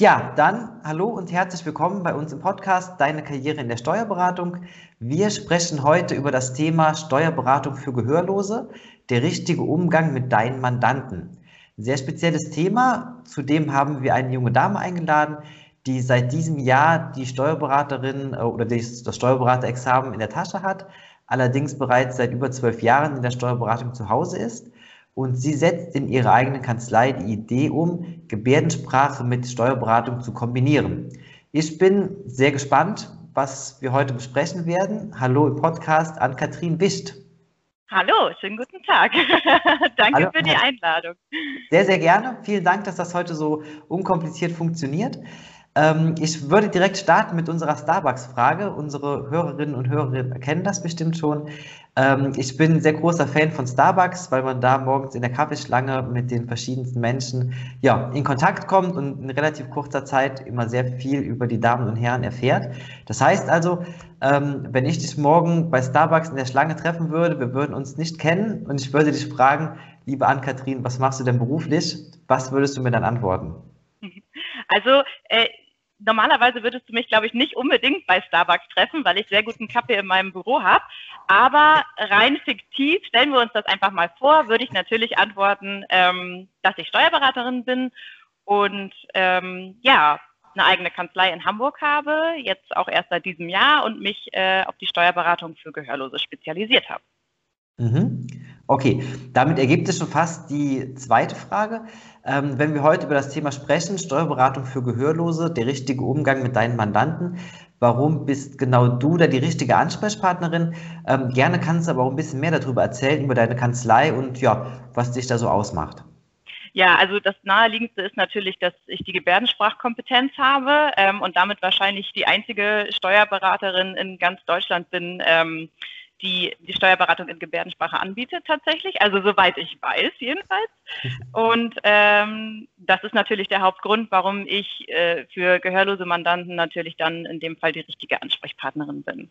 Ja, dann hallo und herzlich willkommen bei uns im Podcast Deine Karriere in der Steuerberatung. Wir sprechen heute über das Thema Steuerberatung für Gehörlose, der richtige Umgang mit deinen Mandanten. Ein sehr spezielles Thema. Zudem haben wir eine junge Dame eingeladen, die seit diesem Jahr die Steuerberaterin äh, oder das Steuerberaterexamen in der Tasche hat, allerdings bereits seit über zwölf Jahren in der Steuerberatung zu Hause ist. Und sie setzt in ihrer eigenen Kanzlei die Idee um, Gebärdensprache mit Steuerberatung zu kombinieren. Ich bin sehr gespannt, was wir heute besprechen werden. Hallo im Podcast an Katrin Wischt. Hallo, schönen guten Tag. Danke Hallo. für die Einladung. Sehr, sehr gerne. Vielen Dank, dass das heute so unkompliziert funktioniert. Ähm, ich würde direkt starten mit unserer Starbucks-Frage. Unsere Hörerinnen und Hörer kennen das bestimmt schon. Ähm, ich bin ein sehr großer Fan von Starbucks, weil man da morgens in der Kaffeeschlange mit den verschiedensten Menschen ja, in Kontakt kommt und in relativ kurzer Zeit immer sehr viel über die Damen und Herren erfährt. Das heißt also, ähm, wenn ich dich morgen bei Starbucks in der Schlange treffen würde, wir würden uns nicht kennen und ich würde dich fragen, liebe Ann-Kathrin, was machst du denn beruflich? Was würdest du mir dann antworten? Also äh, normalerweise würdest du mich, glaube ich, nicht unbedingt bei Starbucks treffen, weil ich sehr guten Kaffee in meinem Büro habe. Aber rein fiktiv, stellen wir uns das einfach mal vor, würde ich natürlich antworten, ähm, dass ich Steuerberaterin bin und ähm, ja, eine eigene Kanzlei in Hamburg habe, jetzt auch erst seit diesem Jahr und mich äh, auf die Steuerberatung für Gehörlose spezialisiert habe. Mhm. Okay, damit ergibt es schon fast die zweite Frage. Ähm, wenn wir heute über das Thema sprechen, Steuerberatung für Gehörlose, der richtige Umgang mit deinen Mandanten, warum bist genau du da die richtige Ansprechpartnerin? Ähm, gerne kannst du aber auch ein bisschen mehr darüber erzählen, über deine Kanzlei und ja, was dich da so ausmacht. Ja, also das Naheliegendste ist natürlich, dass ich die Gebärdensprachkompetenz habe ähm, und damit wahrscheinlich die einzige Steuerberaterin in ganz Deutschland bin, ähm, die die Steuerberatung in Gebärdensprache anbietet tatsächlich, also soweit ich weiß jedenfalls. Und ähm, das ist natürlich der Hauptgrund, warum ich äh, für gehörlose Mandanten natürlich dann in dem Fall die richtige Ansprechpartnerin bin.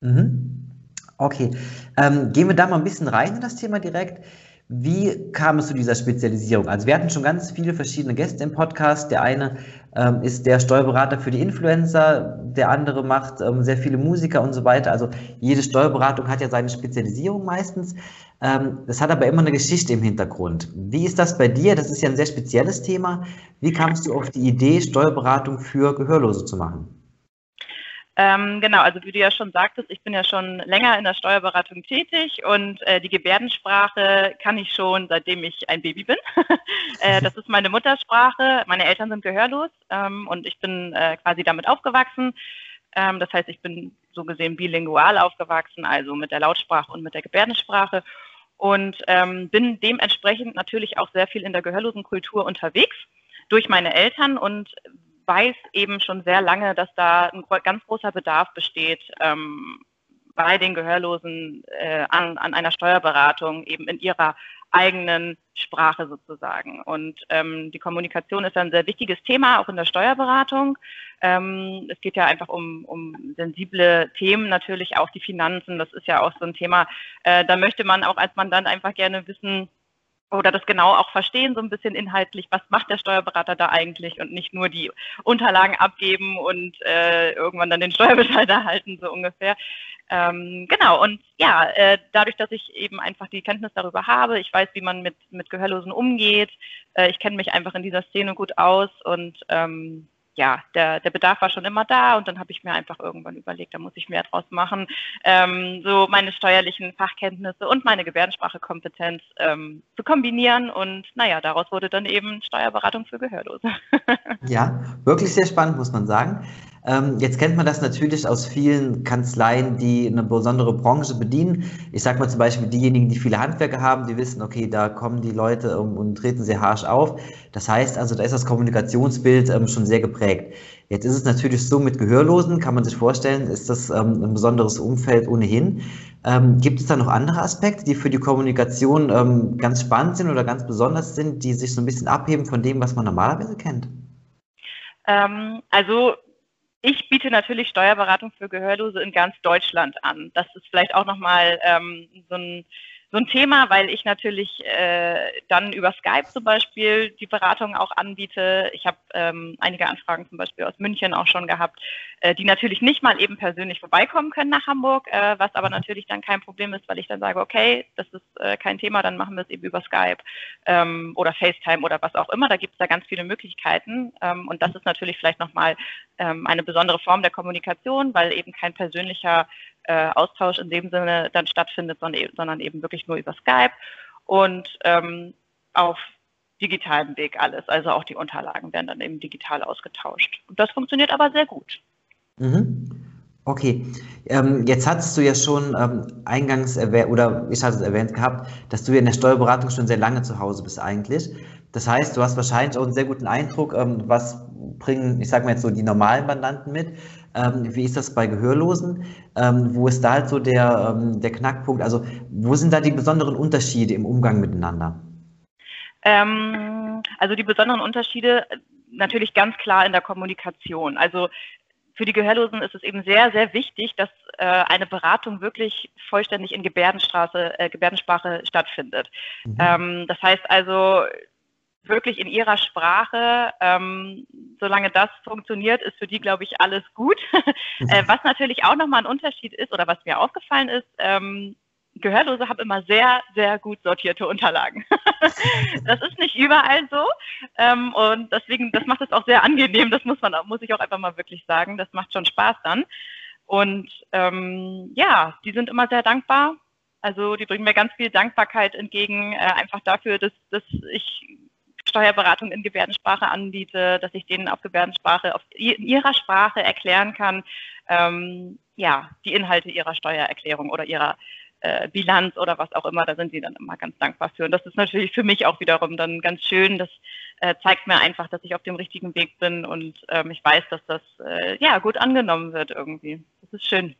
Mhm. Okay, ähm, gehen wir da mal ein bisschen rein in das Thema direkt. Wie kam es zu dieser Spezialisierung? Also wir hatten schon ganz viele verschiedene Gäste im Podcast. Der eine ähm, ist der Steuerberater für die Influencer, der andere macht ähm, sehr viele Musiker und so weiter. Also jede Steuerberatung hat ja seine Spezialisierung meistens. Ähm, das hat aber immer eine Geschichte im Hintergrund. Wie ist das bei dir? Das ist ja ein sehr spezielles Thema. Wie kamst du auf die Idee, Steuerberatung für Gehörlose zu machen? Ähm, genau, also wie du ja schon sagtest, ich bin ja schon länger in der Steuerberatung tätig und äh, die Gebärdensprache kann ich schon, seitdem ich ein Baby bin. äh, das ist meine Muttersprache. Meine Eltern sind gehörlos ähm, und ich bin äh, quasi damit aufgewachsen. Ähm, das heißt, ich bin so gesehen bilingual aufgewachsen, also mit der Lautsprache und mit der Gebärdensprache und ähm, bin dementsprechend natürlich auch sehr viel in der gehörlosen Kultur unterwegs durch meine Eltern und weiß eben schon sehr lange, dass da ein ganz großer Bedarf besteht ähm, bei den Gehörlosen äh, an, an einer Steuerberatung eben in ihrer eigenen Sprache sozusagen. Und ähm, die Kommunikation ist ein sehr wichtiges Thema, auch in der Steuerberatung. Ähm, es geht ja einfach um, um sensible Themen, natürlich auch die Finanzen. Das ist ja auch so ein Thema. Äh, da möchte man auch als Mandant einfach gerne wissen, oder das genau auch verstehen, so ein bisschen inhaltlich, was macht der Steuerberater da eigentlich und nicht nur die Unterlagen abgeben und äh, irgendwann dann den Steuerbescheid erhalten, so ungefähr. Ähm, genau, und ja, äh, dadurch, dass ich eben einfach die Kenntnis darüber habe, ich weiß, wie man mit, mit Gehörlosen umgeht, äh, ich kenne mich einfach in dieser Szene gut aus und ähm, ja, der, der Bedarf war schon immer da und dann habe ich mir einfach irgendwann überlegt, da muss ich mehr draus machen, ähm, so meine steuerlichen Fachkenntnisse und meine Gebärdensprachekompetenz ähm, zu kombinieren und naja, daraus wurde dann eben Steuerberatung für Gehörlose. ja, wirklich sehr spannend, muss man sagen. Ähm, jetzt kennt man das natürlich aus vielen Kanzleien, die eine besondere Branche bedienen. Ich sage mal zum Beispiel diejenigen, die viele Handwerker haben, die wissen, okay, da kommen die Leute um, und treten sehr harsch auf. Das heißt also, da ist das Kommunikationsbild ähm, schon sehr geprägt. Jetzt ist es natürlich so, mit Gehörlosen kann man sich vorstellen, ist das ähm, ein besonderes Umfeld ohnehin. Ähm, gibt es da noch andere Aspekte, die für die Kommunikation ähm, ganz spannend sind oder ganz besonders sind, die sich so ein bisschen abheben von dem, was man normalerweise kennt? Ähm, also ich biete natürlich Steuerberatung für Gehörlose in ganz Deutschland an. Das ist vielleicht auch nochmal ähm, so, ein, so ein Thema, weil ich natürlich äh, dann über Skype zum Beispiel die Beratung auch anbiete. Ich habe ähm, einige Anfragen zum Beispiel aus München auch schon gehabt, äh, die natürlich nicht mal eben persönlich vorbeikommen können nach Hamburg, äh, was aber natürlich dann kein Problem ist, weil ich dann sage, okay, das ist äh, kein Thema, dann machen wir es eben über Skype ähm, oder FaceTime oder was auch immer. Da gibt es da ganz viele Möglichkeiten ähm, und das ist natürlich vielleicht nochmal ähm, eine besondere Form der Kommunikation, weil eben kein persönlicher äh, Austausch in dem Sinne dann stattfindet, sondern eben, sondern eben wirklich nur über Skype und ähm, auf digitalem Weg alles. Also auch die Unterlagen werden dann eben digital ausgetauscht. Und das funktioniert aber sehr gut. Mhm. Okay, ähm, jetzt hattest du ja schon ähm, eingangs erwähnt, oder ich hatte es erwähnt gehabt, dass du ja in der Steuerberatung schon sehr lange zu Hause bist eigentlich. Das heißt, du hast wahrscheinlich auch einen sehr guten Eindruck, ähm, was bringen, ich sage mal jetzt so, die normalen Mandanten mit. Ähm, wie ist das bei Gehörlosen? Ähm, wo ist da halt so der, ähm, der Knackpunkt? Also wo sind da die besonderen Unterschiede im Umgang miteinander? Ähm, also die besonderen Unterschiede natürlich ganz klar in der Kommunikation. Also für die Gehörlosen ist es eben sehr, sehr wichtig, dass äh, eine Beratung wirklich vollständig in Gebärdenstraße, äh, Gebärdensprache stattfindet. Mhm. Ähm, das heißt also, wirklich in ihrer Sprache. Ähm, solange das funktioniert, ist für die, glaube ich, alles gut. äh, was natürlich auch nochmal ein Unterschied ist oder was mir aufgefallen ist, ähm, Gehörlose haben immer sehr, sehr gut sortierte Unterlagen. das ist nicht überall so. Ähm, und deswegen, das macht es auch sehr angenehm. Das muss man, muss ich auch einfach mal wirklich sagen. Das macht schon Spaß dann. Und ähm, ja, die sind immer sehr dankbar. Also die bringen mir ganz viel Dankbarkeit entgegen, äh, einfach dafür, dass, dass ich Steuerberatung in Gebärdensprache anbiete, dass ich denen auf Gebärdensprache, auf ihrer Sprache erklären kann, ähm, ja, die Inhalte ihrer Steuererklärung oder ihrer äh, Bilanz oder was auch immer, da sind sie dann immer ganz dankbar für. Und das ist natürlich für mich auch wiederum dann ganz schön. Das äh, zeigt mir einfach, dass ich auf dem richtigen Weg bin und ähm, ich weiß, dass das äh, ja gut angenommen wird irgendwie. Das ist schön.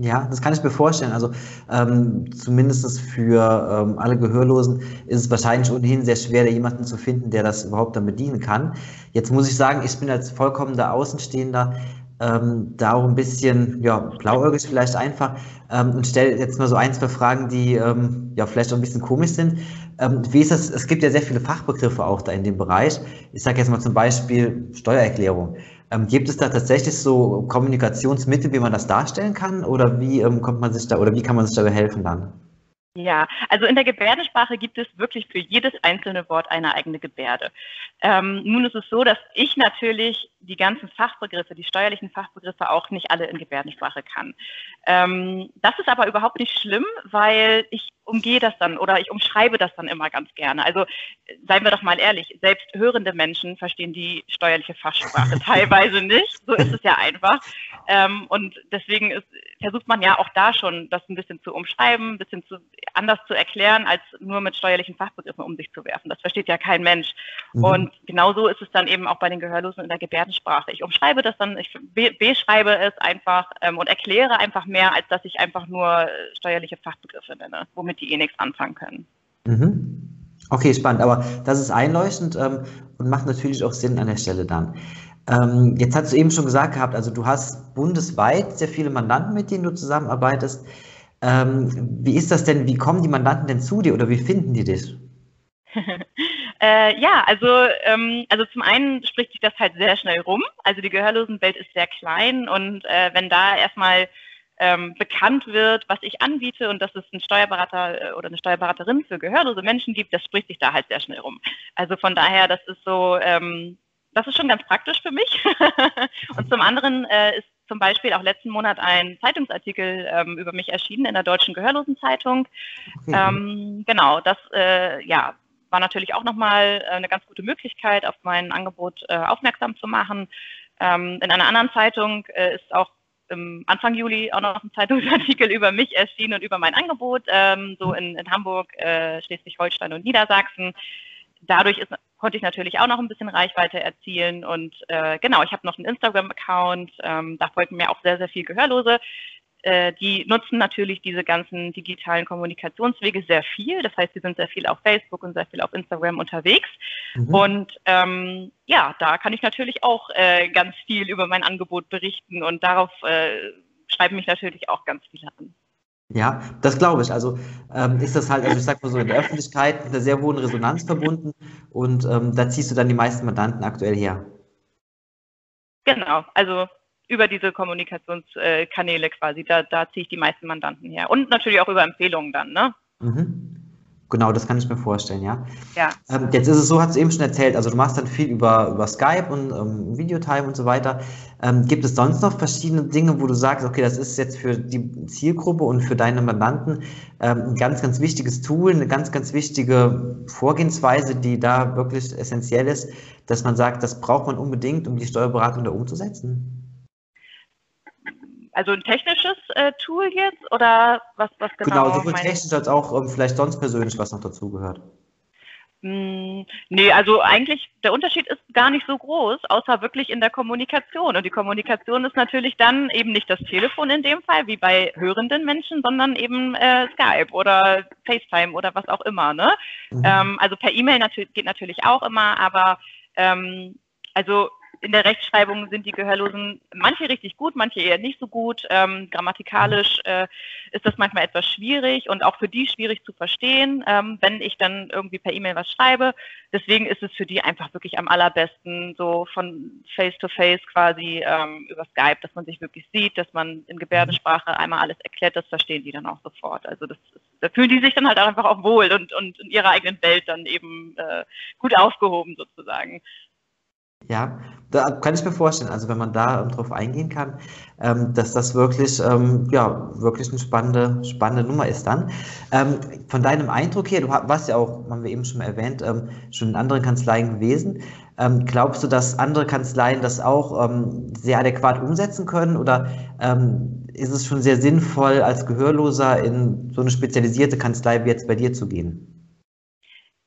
Ja, das kann ich mir vorstellen. Also ähm, zumindest für ähm, alle Gehörlosen ist es wahrscheinlich ohnehin sehr schwer, da jemanden zu finden, der das überhaupt dann bedienen kann. Jetzt muss ich sagen, ich bin als vollkommener Außenstehender ähm, da auch ein bisschen ja, blauäugig vielleicht einfach ähm, und stelle jetzt mal so ein, zwei Fragen, die ähm, ja vielleicht auch ein bisschen komisch sind. Ähm, wie ist das? Es gibt ja sehr viele Fachbegriffe auch da in dem Bereich. Ich sage jetzt mal zum Beispiel Steuererklärung. Ähm, gibt es da tatsächlich so Kommunikationsmittel, wie man das darstellen kann? Oder wie ähm, kommt man sich da oder wie kann man sich dabei helfen dann? Ja, also in der Gebärdensprache gibt es wirklich für jedes einzelne Wort eine eigene Gebärde. Ähm, nun ist es so, dass ich natürlich die ganzen Fachbegriffe, die steuerlichen Fachbegriffe auch nicht alle in Gebärdensprache kann. Ähm, das ist aber überhaupt nicht schlimm, weil ich umgehe das dann oder ich umschreibe das dann immer ganz gerne. Also seien wir doch mal ehrlich, selbst hörende Menschen verstehen die steuerliche Fachsprache teilweise nicht. So ist es ja einfach. Ähm, und deswegen ist, versucht man ja auch da schon, das ein bisschen zu umschreiben, ein bisschen zu, anders zu erklären, als nur mit steuerlichen Fachbegriffen um sich zu werfen. Das versteht ja kein Mensch. Mhm. Und genauso ist es dann eben auch bei den Gehörlosen in der Gebärdensprache. Ich umschreibe das dann, ich beschreibe es einfach ähm, und erkläre einfach mehr, als dass ich einfach nur steuerliche Fachbegriffe nenne, womit die eh nichts anfangen können. Mhm. Okay, spannend. Aber das ist einleuchtend ähm, und macht natürlich auch Sinn an der Stelle dann. Ähm, jetzt hast du eben schon gesagt gehabt, also du hast bundesweit sehr viele Mandanten, mit denen du zusammenarbeitest. Ähm, wie ist das denn? Wie kommen die Mandanten denn zu dir oder wie finden die dich? äh, ja, also, ähm, also zum einen spricht sich das halt sehr schnell rum. Also die Gehörlosenwelt ist sehr klein und äh, wenn da erstmal ähm, bekannt wird, was ich anbiete und dass es einen Steuerberater äh, oder eine Steuerberaterin für gehörlose Menschen gibt, das spricht sich da halt sehr schnell rum. Also von daher, das ist so, ähm, das ist schon ganz praktisch für mich. und zum anderen äh, ist zum Beispiel auch letzten Monat ein Zeitungsartikel ähm, über mich erschienen in der Deutschen Gehörlosenzeitung. Mhm. Ähm, genau, das äh, ja, war natürlich auch nochmal äh, eine ganz gute Möglichkeit, auf mein Angebot äh, aufmerksam zu machen. Ähm, in einer anderen Zeitung äh, ist auch Anfang Juli auch noch ein Zeitungsartikel über mich erschienen und über mein Angebot, ähm, so in, in Hamburg, Schleswig-Holstein und Niedersachsen. Dadurch ist, konnte ich natürlich auch noch ein bisschen Reichweite erzielen und genau, ich habe noch einen Instagram-Account, ähm, da folgen mir auch sehr, sehr viel Gehörlose. Äh, die nutzen natürlich diese ganzen digitalen Kommunikationswege sehr viel. Das heißt, sie sind sehr viel auf Facebook und sehr viel auf Instagram unterwegs. Mhm. Und ähm, ja, da kann ich natürlich auch äh, ganz viel über mein Angebot berichten und darauf äh, schreiben mich natürlich auch ganz viele an. Ja, das glaube ich. Also ähm, ist das halt, also ich sag mal so, in der Öffentlichkeit mit einer sehr hohen Resonanz verbunden und ähm, da ziehst du dann die meisten Mandanten aktuell her. Genau, also über diese Kommunikationskanäle quasi, da, da ziehe ich die meisten Mandanten her. Und natürlich auch über Empfehlungen dann, ne? Mhm. Genau, das kann ich mir vorstellen, ja. Ja. Ähm, jetzt ist es so, hast du eben schon erzählt, also du machst dann viel über, über Skype und ähm, Videotime und so weiter. Ähm, gibt es sonst noch verschiedene Dinge, wo du sagst, okay, das ist jetzt für die Zielgruppe und für deine Mandanten ähm, ein ganz, ganz wichtiges Tool, eine ganz, ganz wichtige Vorgehensweise, die da wirklich essentiell ist, dass man sagt, das braucht man unbedingt, um die Steuerberatung da umzusetzen? Also ein technisches äh, Tool jetzt oder was, was genau? Genau, sowohl technisch als auch ähm, vielleicht sonst persönlich, was noch dazugehört. Mm, nee, also eigentlich der Unterschied ist gar nicht so groß, außer wirklich in der Kommunikation. Und die Kommunikation ist natürlich dann eben nicht das Telefon in dem Fall, wie bei hörenden Menschen, sondern eben äh, Skype oder FaceTime oder was auch immer. Ne? Mhm. Ähm, also per E-Mail natür geht natürlich auch immer, aber ähm, also in der Rechtschreibung sind die Gehörlosen manche richtig gut, manche eher nicht so gut. Ähm, grammatikalisch äh, ist das manchmal etwas schwierig und auch für die schwierig zu verstehen, ähm, wenn ich dann irgendwie per E-Mail was schreibe. Deswegen ist es für die einfach wirklich am allerbesten so von Face-to-Face -face quasi ähm, über Skype, dass man sich wirklich sieht, dass man in Gebärdensprache einmal alles erklärt, das verstehen die dann auch sofort. Also das ist, da fühlen die sich dann halt einfach auch wohl und, und in ihrer eigenen Welt dann eben äh, gut aufgehoben sozusagen. Ja, da kann ich mir vorstellen, also wenn man da ähm, drauf eingehen kann, ähm, dass das wirklich, ähm, ja, wirklich eine spannende, spannende Nummer ist dann. Ähm, von deinem Eindruck her, du warst ja auch, haben wir eben schon mal erwähnt, ähm, schon in anderen Kanzleien gewesen. Ähm, glaubst du, dass andere Kanzleien das auch sehr adäquat umsetzen können oder ist es schon sehr sinnvoll, als Gehörloser in so eine spezialisierte Kanzlei wie jetzt bei dir zu gehen?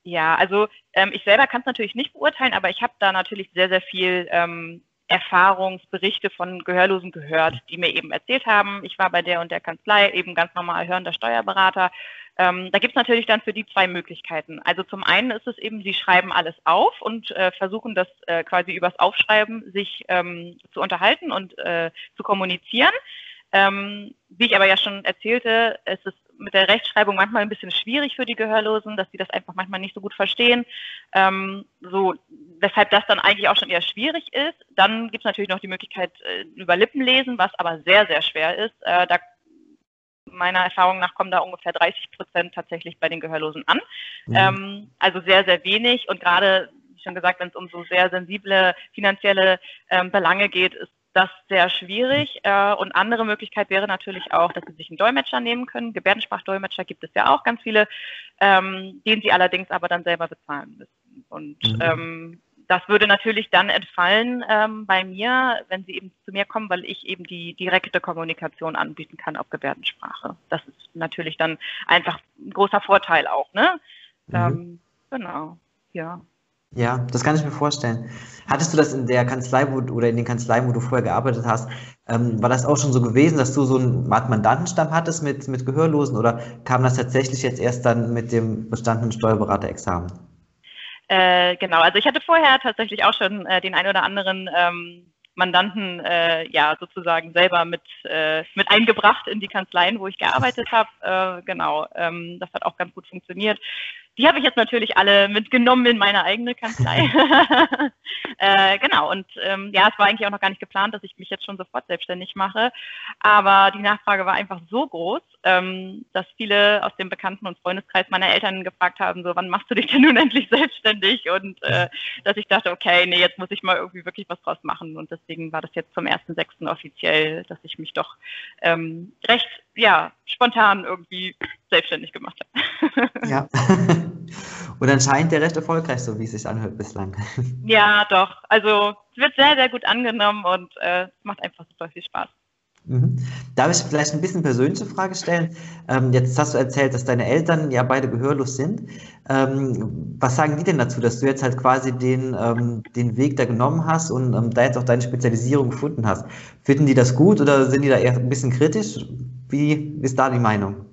Ja, also ähm, ich selber kann es natürlich nicht beurteilen, aber ich habe da natürlich sehr, sehr viel ähm, Erfahrungsberichte von Gehörlosen gehört, die mir eben erzählt haben, ich war bei der und der Kanzlei, eben ganz normal hörender Steuerberater. Ähm, da gibt es natürlich dann für die zwei Möglichkeiten. Also zum einen ist es eben, sie schreiben alles auf und äh, versuchen das äh, quasi übers Aufschreiben sich ähm, zu unterhalten und äh, zu kommunizieren. Ähm, wie ich aber ja schon erzählte, es ist mit der Rechtschreibung manchmal ein bisschen schwierig für die Gehörlosen, dass sie das einfach manchmal nicht so gut verstehen. Ähm, so, weshalb das dann eigentlich auch schon eher schwierig ist. Dann gibt es natürlich noch die Möglichkeit äh, über Lippenlesen, was aber sehr, sehr schwer ist. Äh, da meiner Erfahrung nach kommen da ungefähr 30 Prozent tatsächlich bei den Gehörlosen an. Mhm. Ähm, also sehr, sehr wenig. Und gerade, wie schon gesagt, wenn es um so sehr sensible finanzielle ähm, Belange geht, ist das sehr schwierig. Äh, und andere Möglichkeit wäre natürlich auch, dass Sie sich einen Dolmetscher nehmen können. Gebärdensprachdolmetscher gibt es ja auch ganz viele, ähm, den Sie allerdings aber dann selber bezahlen müssen. Und mhm. ähm, das würde natürlich dann entfallen ähm, bei mir, wenn Sie eben zu mir kommen, weil ich eben die direkte Kommunikation anbieten kann auf Gebärdensprache. Das ist natürlich dann einfach ein großer Vorteil auch. Ne? Mhm. Ähm, genau, ja. Ja, das kann ich mir vorstellen. Hattest du das in der Kanzlei wo, oder in den Kanzleien, wo du vorher gearbeitet hast, ähm, war das auch schon so gewesen, dass du so einen Art Mandantenstamm hattest mit, mit Gehörlosen oder kam das tatsächlich jetzt erst dann mit dem bestandenen Steuerberaterexamen? Äh, genau, also ich hatte vorher tatsächlich auch schon äh, den ein oder anderen ähm, Mandanten äh, ja sozusagen selber mit, äh, mit eingebracht in die Kanzleien, wo ich gearbeitet habe. Äh, genau, ähm, das hat auch ganz gut funktioniert. Die habe ich jetzt natürlich alle mitgenommen in meine eigene Kanzlei. äh, genau, und ähm, ja, es war eigentlich auch noch gar nicht geplant, dass ich mich jetzt schon sofort selbstständig mache. Aber die Nachfrage war einfach so groß, ähm, dass viele aus dem Bekannten- und Freundeskreis meiner Eltern gefragt haben, so, wann machst du dich denn nun endlich selbstständig? Und äh, dass ich dachte, okay, nee, jetzt muss ich mal irgendwie wirklich was draus machen. Und deswegen war das jetzt zum 1.6. offiziell, dass ich mich doch ähm, recht, ja, spontan irgendwie selbstständig gemacht habe. ja. Und anscheinend der recht erfolgreich, so wie es sich anhört bislang. Ja, doch. Also es wird sehr, sehr gut angenommen und äh, es macht einfach super viel Spaß. Mhm. Darf ich vielleicht ein bisschen persönliche Frage stellen? Ähm, jetzt hast du erzählt, dass deine Eltern ja beide gehörlos sind. Ähm, was sagen die denn dazu, dass du jetzt halt quasi den, ähm, den Weg da genommen hast und ähm, da jetzt auch deine Spezialisierung gefunden hast? Finden die das gut oder sind die da eher ein bisschen kritisch? Wie ist da die Meinung?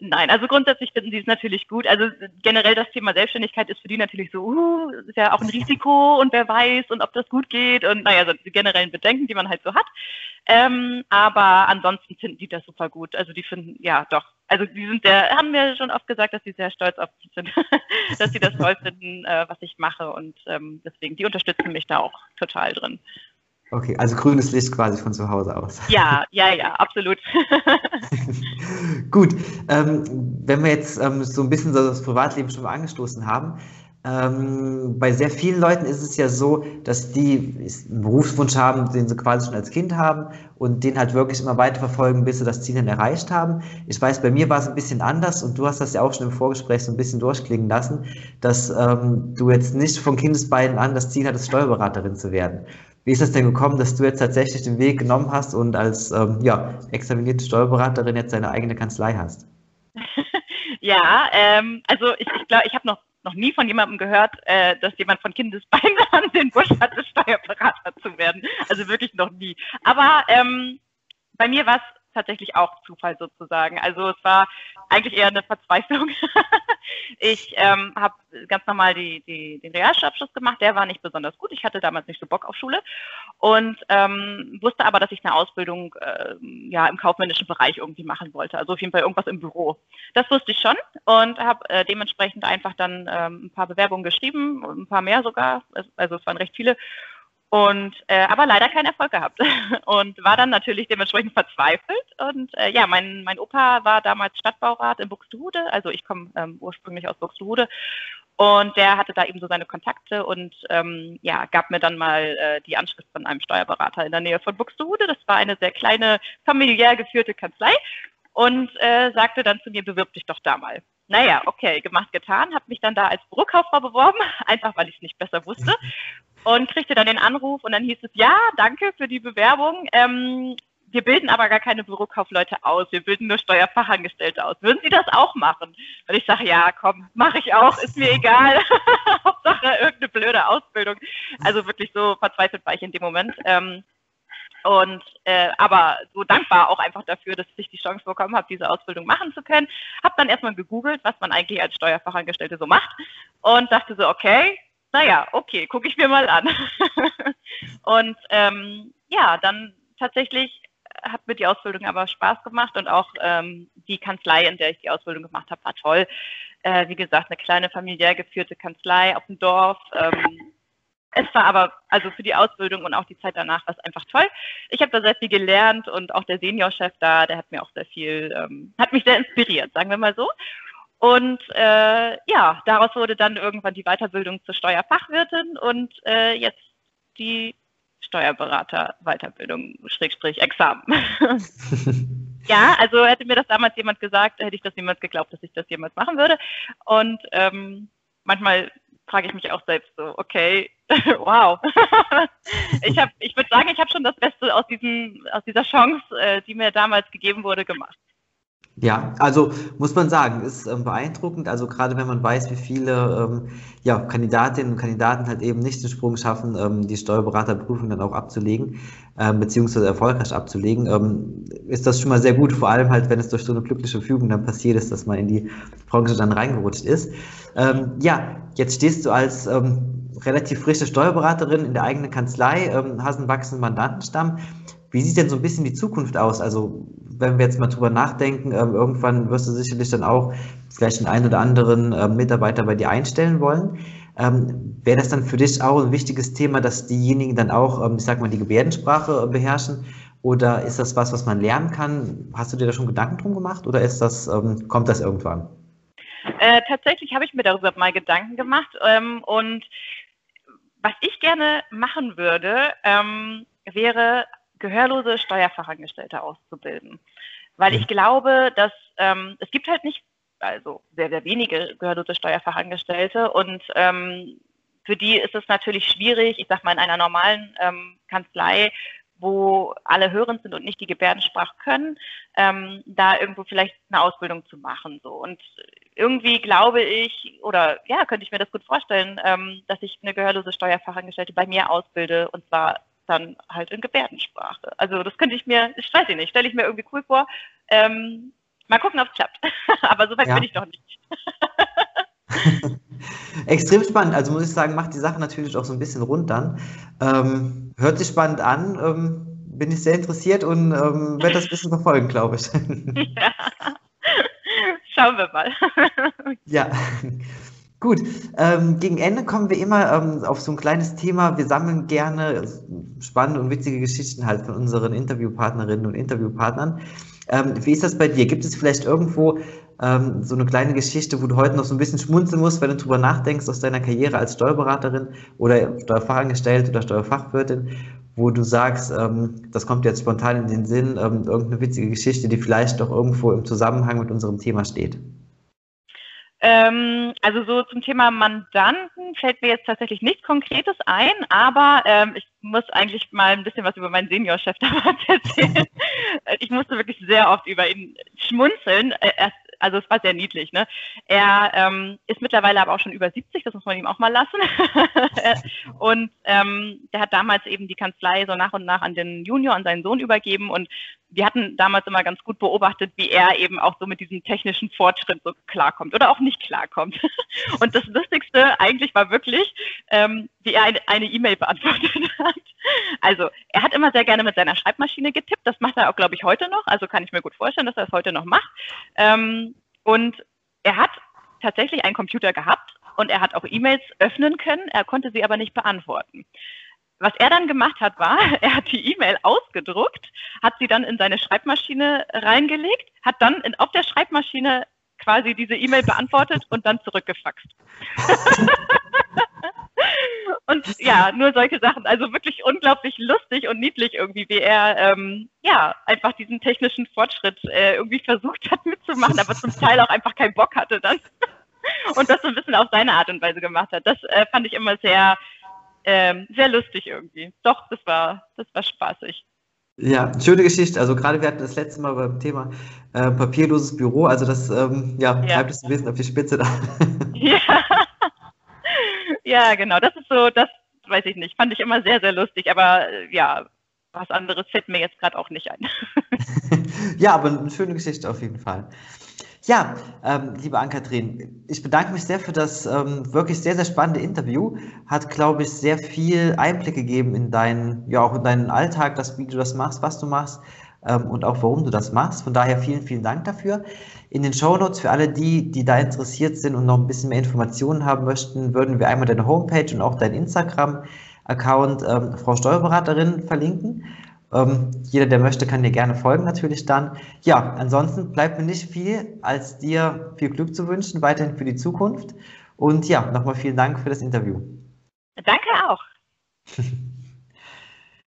Nein, also grundsätzlich finden sie es natürlich gut. Also generell das Thema Selbstständigkeit ist für die natürlich so, uh, ist ja auch ein Risiko und wer weiß und ob das gut geht und naja, so die generellen Bedenken, die man halt so hat. Ähm, aber ansonsten finden die das super gut. Also die finden, ja doch, also die sind sehr, haben mir schon oft gesagt, dass sie sehr stolz auf mich sind, dass sie das toll finden, äh, was ich mache und ähm, deswegen, die unterstützen mich da auch total drin. Okay, also grünes Licht quasi von zu Hause aus. Ja, ja, ja, absolut. Gut, ähm, wenn wir jetzt ähm, so ein bisschen so das Privatleben schon mal angestoßen haben, ähm, bei sehr vielen Leuten ist es ja so, dass die einen Berufswunsch haben, den sie quasi schon als Kind haben und den halt wirklich immer weiterverfolgen, bis sie das Ziel dann erreicht haben. Ich weiß, bei mir war es ein bisschen anders und du hast das ja auch schon im Vorgespräch so ein bisschen durchklingen lassen, dass ähm, du jetzt nicht von Kindesbeinen an das Ziel hattest, Steuerberaterin zu werden. Wie ist es denn gekommen, dass du jetzt tatsächlich den Weg genommen hast und als ähm, ja, examinierte Steuerberaterin jetzt deine eigene Kanzlei hast? ja, ähm, also ich glaube, ich, glaub, ich habe noch, noch nie von jemandem gehört, äh, dass jemand von Kindesbeinen an den Wunsch hatte, Steuerberater zu werden. Also wirklich noch nie. Aber ähm, bei mir war es tatsächlich auch Zufall sozusagen. Also es war eigentlich eher eine Verzweiflung. ich ähm, habe ganz normal die, die, den Realschulabschluss gemacht. Der war nicht besonders gut. Ich hatte damals nicht so Bock auf Schule und ähm, wusste aber, dass ich eine Ausbildung äh, ja im kaufmännischen Bereich irgendwie machen wollte. Also auf jeden Fall irgendwas im Büro. Das wusste ich schon und habe äh, dementsprechend einfach dann ähm, ein paar Bewerbungen geschrieben, ein paar mehr sogar. Also es waren recht viele und äh, aber leider keinen Erfolg gehabt. Und war dann natürlich dementsprechend verzweifelt. Und äh, ja mein mein Opa war damals Stadtbaurat in Buxtehude. Also ich komme ähm, ursprünglich aus Buxtehude. Und der hatte da eben so seine Kontakte. Und ähm, ja gab mir dann mal äh, die Anschrift von einem Steuerberater in der Nähe von Buxtehude. Das war eine sehr kleine familiär geführte Kanzlei. Und äh, sagte dann zu mir bewirb dich doch da mal naja, okay, gemacht, getan, habe mich dann da als Bürokauffrau beworben, einfach weil ich es nicht besser wusste und kriegte dann den Anruf und dann hieß es, ja, danke für die Bewerbung. Ähm, wir bilden aber gar keine Bürokaufleute aus, wir bilden nur Steuerfachangestellte aus. Würden Sie das auch machen? Und ich sage, ja, komm, mache ich auch, ist mir egal. Hauptsache irgendeine blöde Ausbildung. Also wirklich so verzweifelt war ich in dem Moment. Ähm, und äh, aber so dankbar auch einfach dafür, dass ich die Chance bekommen habe, diese Ausbildung machen zu können. Habe dann erstmal gegoogelt, was man eigentlich als Steuerfachangestellte so macht und dachte so, okay, naja, okay, gucke ich mir mal an. und ähm, ja, dann tatsächlich hat mir die Ausbildung aber Spaß gemacht und auch ähm, die Kanzlei, in der ich die Ausbildung gemacht habe, war toll. Äh, wie gesagt, eine kleine familiär geführte Kanzlei auf dem Dorf. Ähm, es war aber, also für die Ausbildung und auch die Zeit danach war es einfach toll. Ich habe da sehr viel gelernt und auch der Seniorchef da, der hat mir auch sehr viel, ähm, hat mich sehr inspiriert, sagen wir mal so. Und äh, ja, daraus wurde dann irgendwann die Weiterbildung zur Steuerfachwirtin und äh, jetzt die Steuerberater-Weiterbildung, Schrägstrich, Examen. ja, also hätte mir das damals jemand gesagt, hätte ich das niemals geglaubt, dass ich das jemals machen würde. Und ähm, manchmal frage ich mich auch selbst so, okay, wow. ich habe, ich würde sagen, ich habe schon das Beste aus diesem, aus dieser Chance, äh, die mir damals gegeben wurde, gemacht. Ja, also muss man sagen, ist ähm, beeindruckend. Also gerade wenn man weiß, wie viele ähm, ja, Kandidatinnen und Kandidaten halt eben nicht den Sprung schaffen, ähm, die Steuerberaterprüfung dann auch abzulegen, ähm, beziehungsweise erfolgreich abzulegen, ähm, ist das schon mal sehr gut. Vor allem halt, wenn es durch so eine glückliche Fügung dann passiert ist, dass man in die Branche dann reingerutscht ist. Ähm, ja, jetzt stehst du als relativ frische Steuerberaterin in der eigenen Kanzlei, hast einen wachsenden Mandantenstamm. Wie sieht denn so ein bisschen die Zukunft aus? Also wenn wir jetzt mal drüber nachdenken, ähm, irgendwann wirst du sicherlich dann auch vielleicht den einen oder anderen äh, Mitarbeiter bei dir einstellen wollen. Ähm, Wäre das dann für dich auch ein wichtiges Thema, dass diejenigen dann auch, ähm, ich sag mal, die Gebärdensprache äh, beherrschen? Oder ist das was, was man lernen kann? Hast du dir da schon Gedanken drum gemacht oder ist das, ähm, kommt das irgendwann? Äh, tatsächlich habe ich mir darüber mal Gedanken gemacht ähm, und was ich gerne machen würde, ähm, wäre gehörlose Steuerfachangestellte auszubilden. Weil ich glaube, dass ähm, es gibt halt nicht, also sehr, sehr wenige gehörlose Steuerfachangestellte und ähm, für die ist es natürlich schwierig, ich sag mal in einer normalen ähm, Kanzlei, wo alle hörend sind und nicht die Gebärdensprache können, ähm, da irgendwo vielleicht eine Ausbildung zu machen. So. Und irgendwie glaube ich, oder ja, könnte ich mir das gut vorstellen, ähm, dass ich eine gehörlose Steuerfachangestellte bei mir ausbilde und zwar dann halt in Gebärdensprache. Also das könnte ich mir, ich weiß nicht, stelle ich mir irgendwie cool vor. Ähm, Mal gucken, ob es klappt. Aber so weit ja. bin ich noch nicht. Extrem spannend. Also muss ich sagen, macht die Sache natürlich auch so ein bisschen rund dann. Ähm, hört sich spannend an. Ähm, bin ich sehr interessiert und ähm, werde das ein bisschen verfolgen, glaube ich. Ja. Schauen wir mal. ja. Gut, ähm, gegen Ende kommen wir immer ähm, auf so ein kleines Thema. Wir sammeln gerne spannende und witzige Geschichten halt von unseren Interviewpartnerinnen und Interviewpartnern. Ähm, wie ist das bei dir? Gibt es vielleicht irgendwo ähm, so eine kleine Geschichte, wo du heute noch so ein bisschen schmunzeln musst, wenn du drüber nachdenkst aus deiner Karriere als Steuerberaterin oder Steuerfachangestellte oder Steuerfachwirtin, wo du sagst, ähm, das kommt jetzt spontan in den Sinn, ähm, irgendeine witzige Geschichte, die vielleicht doch irgendwo im Zusammenhang mit unserem Thema steht? Ähm, also so zum Thema Mandanten fällt mir jetzt tatsächlich nichts Konkretes ein, aber ähm, ich muss eigentlich mal ein bisschen was über meinen Seniorchef damals erzählen. ich musste wirklich sehr oft über ihn schmunzeln. Er, also es war sehr niedlich. Ne? Er ähm, ist mittlerweile aber auch schon über 70, das muss man ihm auch mal lassen. und ähm, der hat damals eben die Kanzlei so nach und nach an den Junior, an seinen Sohn übergeben und wir hatten damals immer ganz gut beobachtet, wie er eben auch so mit diesem technischen Fortschritt so klarkommt oder auch nicht klarkommt. Und das Lustigste eigentlich war wirklich, ähm, wie er eine E-Mail beantwortet hat. Also er hat immer sehr gerne mit seiner Schreibmaschine getippt. Das macht er auch, glaube ich, heute noch. Also kann ich mir gut vorstellen, dass er es heute noch macht. Ähm, und er hat tatsächlich einen Computer gehabt und er hat auch E-Mails öffnen können. Er konnte sie aber nicht beantworten. Was er dann gemacht hat, war, er hat die E-Mail ausgedruckt, hat sie dann in seine Schreibmaschine reingelegt, hat dann in, auf der Schreibmaschine quasi diese E-Mail beantwortet und dann zurückgefaxt. und ja, nur solche Sachen. Also wirklich unglaublich lustig und niedlich irgendwie, wie er ähm, ja einfach diesen technischen Fortschritt äh, irgendwie versucht hat mitzumachen, aber zum Teil auch einfach keinen Bock hatte dann. und das so ein bisschen auf seine Art und Weise gemacht hat. Das äh, fand ich immer sehr, ähm, sehr lustig irgendwie. Doch, das war, das war spaßig. Ja, schöne Geschichte. Also gerade wir hatten das letzte Mal beim Thema äh, papierloses Büro, also das ähm, ja, ja. treibt es ein bisschen auf die Spitze da. Ja. ja, genau. Das ist so, das weiß ich nicht. Fand ich immer sehr, sehr lustig, aber äh, ja, was anderes fällt mir jetzt gerade auch nicht ein. ja, aber eine schöne Geschichte auf jeden Fall. Ja, ähm, liebe Ann-Kathrin, ich bedanke mich sehr für das ähm, wirklich sehr, sehr spannende Interview. Hat, glaube ich, sehr viel Einblick gegeben in deinen, ja, auch in deinen Alltag, das, wie du das machst, was du machst ähm, und auch warum du das machst. Von daher vielen, vielen Dank dafür. In den Show Notes für alle die, die da interessiert sind und noch ein bisschen mehr Informationen haben möchten, würden wir einmal deine Homepage und auch dein Instagram-Account ähm, Frau Steuerberaterin verlinken. Ähm, jeder, der möchte, kann dir gerne folgen natürlich dann. Ja, ansonsten bleibt mir nicht viel, als dir viel Glück zu wünschen, weiterhin für die Zukunft. Und ja, nochmal vielen Dank für das Interview. Danke auch.